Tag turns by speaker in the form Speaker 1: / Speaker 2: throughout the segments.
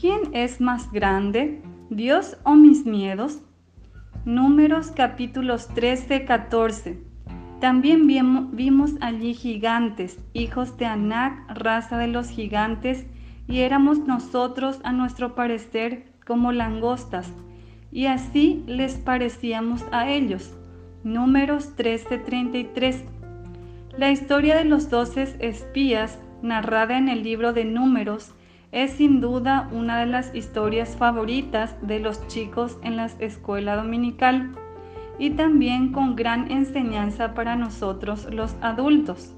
Speaker 1: ¿quién es más grande, Dios o mis miedos? Números capítulos 13, 14. También vimos allí gigantes, hijos de Anac, raza de los gigantes, y éramos nosotros a nuestro parecer como langostas, y así les parecíamos a ellos. Números 13:33. La historia de los doce espías, narrada en el libro de Números, es sin duda una de las historias favoritas de los chicos en la escuela dominical y también con gran enseñanza para nosotros los adultos.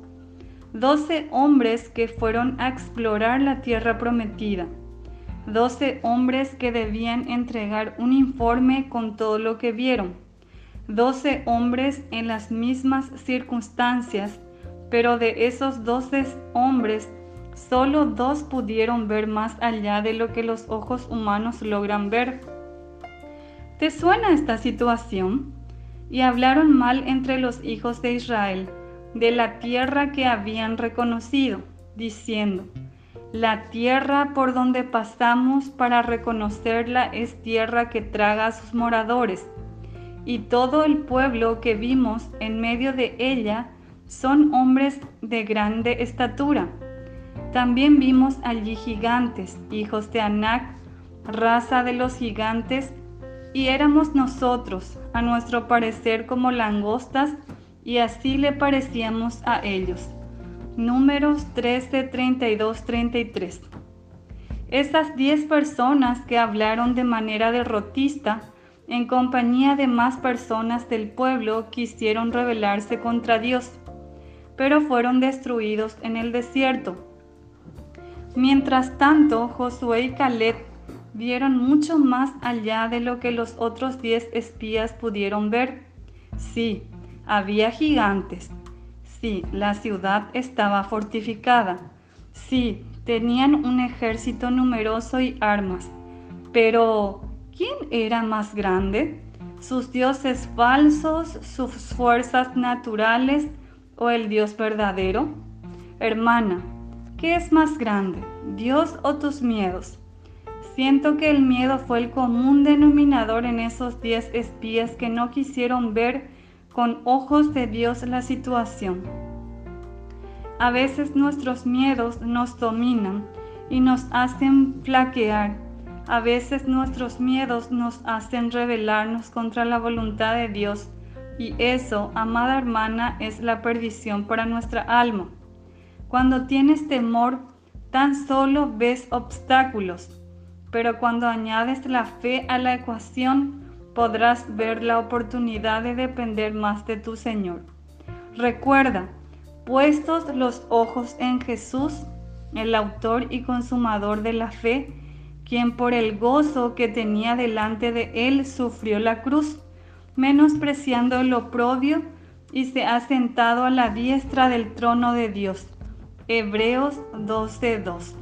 Speaker 1: Doce hombres que fueron a explorar la tierra prometida. Doce hombres que debían entregar un informe con todo lo que vieron. Doce hombres en las mismas circunstancias, pero de esos doce hombres, solo dos pudieron ver más allá de lo que los ojos humanos logran ver. ¿Te suena esta situación? y hablaron mal entre los hijos de Israel de la tierra que habían reconocido, diciendo, la tierra por donde pasamos para reconocerla es tierra que traga a sus moradores, y todo el pueblo que vimos en medio de ella son hombres de grande estatura. También vimos allí gigantes, hijos de Anac, raza de los gigantes, y éramos nosotros, a nuestro parecer, como langostas, y así le parecíamos a ellos. Números 13, 32, 33. Estas diez personas que hablaron de manera derrotista, en compañía de más personas del pueblo, quisieron rebelarse contra Dios, pero fueron destruidos en el desierto. Mientras tanto, Josué y Caleb vieron mucho más allá de lo que los otros diez espías pudieron ver. Sí, había gigantes. Sí, la ciudad estaba fortificada. Sí, tenían un ejército numeroso y armas. Pero, ¿quién era más grande? ¿Sus dioses falsos, sus fuerzas naturales o el Dios verdadero? Hermana, ¿qué es más grande, Dios o tus miedos? Siento que el miedo fue el común denominador en esos diez espías que no quisieron ver con ojos de Dios la situación. A veces nuestros miedos nos dominan y nos hacen flaquear. A veces nuestros miedos nos hacen rebelarnos contra la voluntad de Dios y eso, amada hermana, es la perdición para nuestra alma. Cuando tienes temor, tan solo ves obstáculos pero cuando añades la fe a la ecuación, podrás ver la oportunidad de depender más de tu Señor. Recuerda, puestos los ojos en Jesús, el autor y consumador de la fe, quien por el gozo que tenía delante de él sufrió la cruz, menospreciando el oprobio, y se ha sentado a la diestra del trono de Dios. Hebreos 12:2